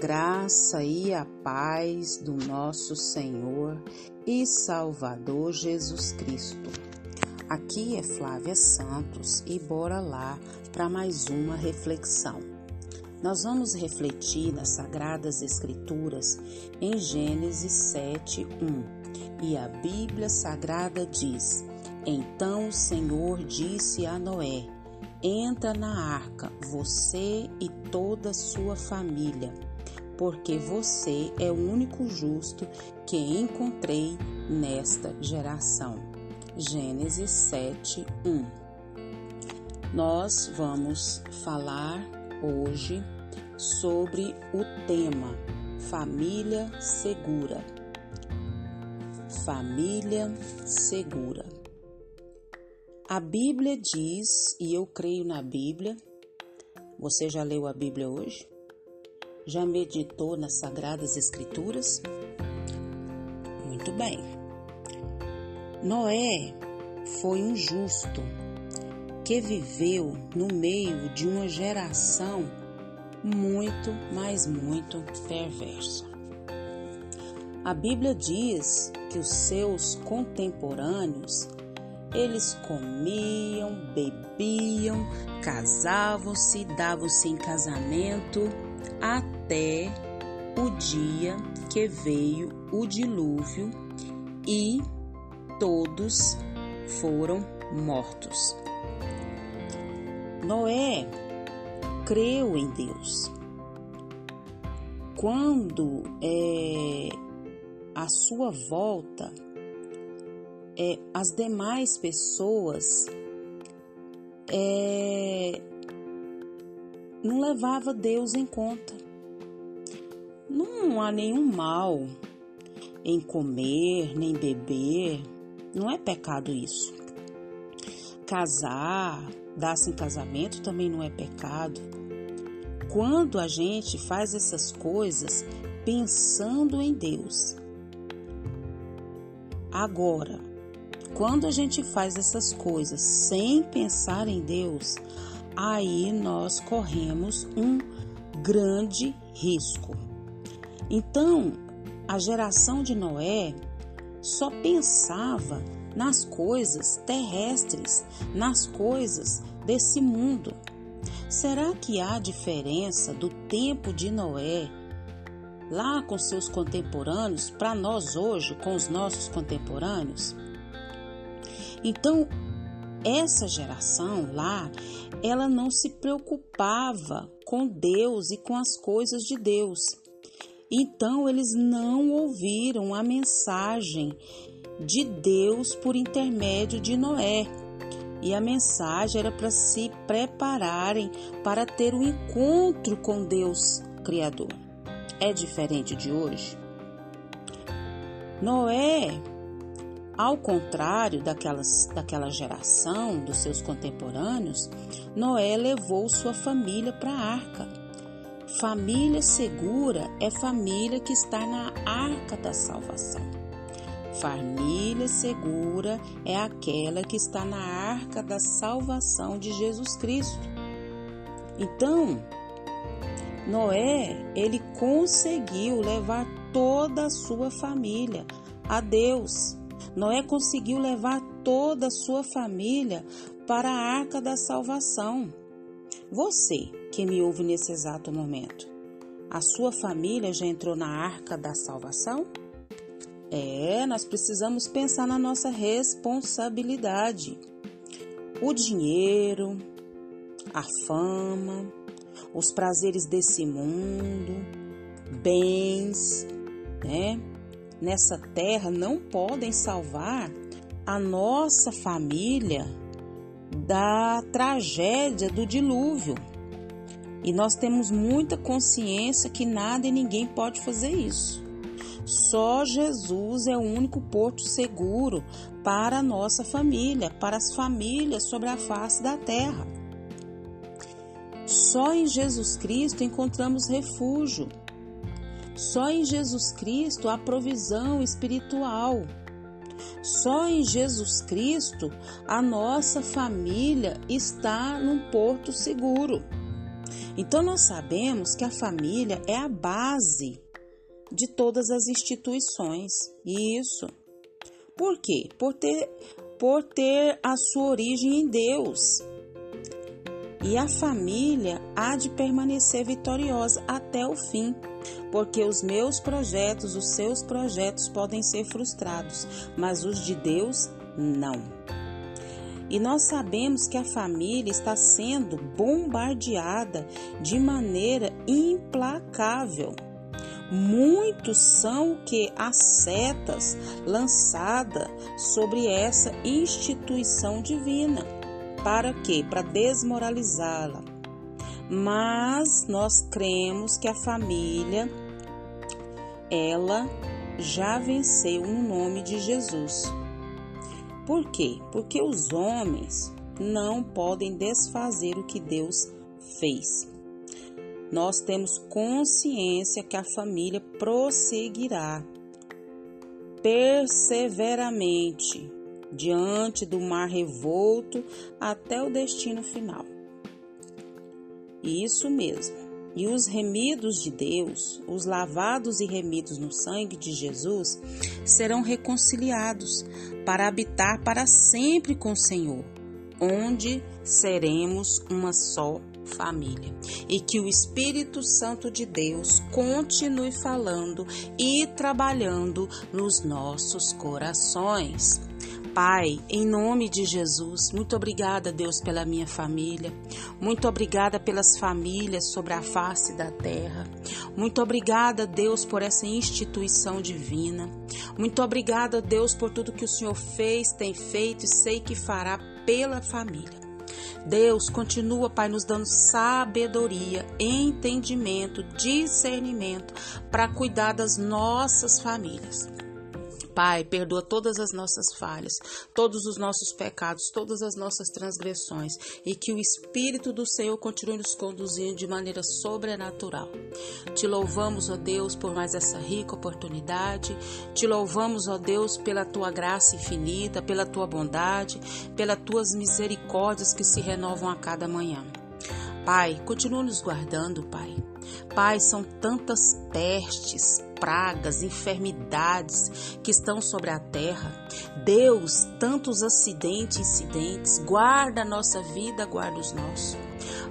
graça e a paz do nosso Senhor e Salvador Jesus Cristo. Aqui é Flávia Santos e bora lá para mais uma reflexão. Nós vamos refletir nas Sagradas Escrituras em Gênesis 7, 1. E a Bíblia Sagrada diz: Então o Senhor disse a Noé: Entra na arca, você e toda a sua família porque você é o único justo que encontrei nesta geração. Gênesis 7, 1. Nós vamos falar hoje sobre o tema Família Segura. Família Segura. A Bíblia diz, e eu creio na Bíblia, você já leu a Bíblia hoje? Já meditou nas Sagradas Escrituras? Muito bem. Noé foi um justo que viveu no meio de uma geração muito, mas muito perversa. A Bíblia diz que os seus contemporâneos eles comiam, bebiam, casavam-se, davam-se em casamento até o dia que veio o dilúvio e todos foram mortos. Noé creu em Deus. Quando é, a sua volta, é, as demais pessoas é, não levava Deus em conta. Não há nenhum mal em comer, nem beber, não é pecado isso. Casar, dar-se em casamento também não é pecado. Quando a gente faz essas coisas pensando em Deus. Agora, quando a gente faz essas coisas sem pensar em Deus, aí nós corremos um grande risco. Então, a geração de Noé só pensava nas coisas terrestres, nas coisas desse mundo. Será que há diferença do tempo de Noé lá com seus contemporâneos para nós hoje com os nossos contemporâneos? Então, essa geração lá, ela não se preocupava com Deus e com as coisas de Deus. Então eles não ouviram a mensagem de Deus por intermédio de Noé. E a mensagem era para se prepararem para ter um encontro com Deus Criador. É diferente de hoje? Noé ao contrário daquelas, daquela geração, dos seus contemporâneos, Noé levou sua família para a arca. Família segura é família que está na arca da salvação. Família segura é aquela que está na arca da salvação de Jesus Cristo. Então, Noé, ele conseguiu levar toda a sua família a Deus Noé conseguiu levar toda a sua família para a arca da salvação. Você que me ouve nesse exato momento, a sua família já entrou na arca da salvação? É, nós precisamos pensar na nossa responsabilidade. O dinheiro, a fama, os prazeres desse mundo, bens, né? Nessa terra não podem salvar a nossa família da tragédia do dilúvio. E nós temos muita consciência que nada e ninguém pode fazer isso. Só Jesus é o único porto seguro para a nossa família, para as famílias sobre a face da terra. Só em Jesus Cristo encontramos refúgio. Só em Jesus Cristo há provisão espiritual. Só em Jesus Cristo a nossa família está num porto seguro. Então nós sabemos que a família é a base de todas as instituições. Isso. Por quê? Por ter, por ter a sua origem em Deus. E a família há de permanecer vitoriosa até o fim, porque os meus projetos, os seus projetos podem ser frustrados, mas os de Deus não. E nós sabemos que a família está sendo bombardeada de maneira implacável. Muitos são que as setas lançadas sobre essa instituição divina. Para quê? Para desmoralizá-la. Mas nós cremos que a família ela já venceu no nome de Jesus. Por quê? Porque os homens não podem desfazer o que Deus fez. Nós temos consciência que a família prosseguirá perseveramente diante do mar revolto até o destino final. Isso mesmo. E os remidos de Deus, os lavados e remidos no sangue de Jesus, serão reconciliados para habitar para sempre com o Senhor, onde seremos uma só família. E que o Espírito Santo de Deus continue falando e trabalhando nos nossos corações. Pai, em nome de Jesus, muito obrigada, Deus, pela minha família. Muito obrigada pelas famílias sobre a face da terra. Muito obrigada, Deus, por essa instituição divina. Muito obrigada, Deus, por tudo que o Senhor fez, tem feito e sei que fará pela família. Deus continua, Pai, nos dando sabedoria, entendimento, discernimento para cuidar das nossas famílias. Pai, perdoa todas as nossas falhas, todos os nossos pecados, todas as nossas transgressões e que o Espírito do Senhor continue nos conduzindo de maneira sobrenatural. Te louvamos, ó Deus, por mais essa rica oportunidade. Te louvamos, ó Deus, pela tua graça infinita, pela tua bondade, pelas tuas misericórdias que se renovam a cada manhã. Pai, continua nos guardando, Pai. Pai, são tantas pestes, pragas, enfermidades que estão sobre a terra. Deus, tantos acidentes, incidentes, guarda a nossa vida, guarda os nossos.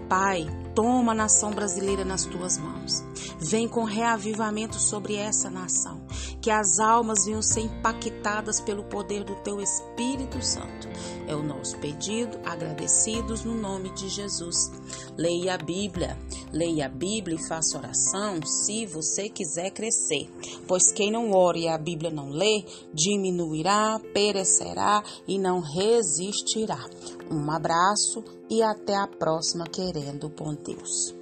Pai, toma a nação brasileira nas tuas mãos. Vem com reavivamento sobre essa nação. Que as almas venham ser impactadas pelo poder do teu Espírito Santo. É o nosso pedido, agradecidos no nome de Jesus. Leia a Bíblia, leia a Bíblia e faça oração se você quiser crescer. Pois quem não ore e a Bíblia não lê, diminuirá, perecerá e não resistirá. Um abraço e até a próxima, querendo bom Deus.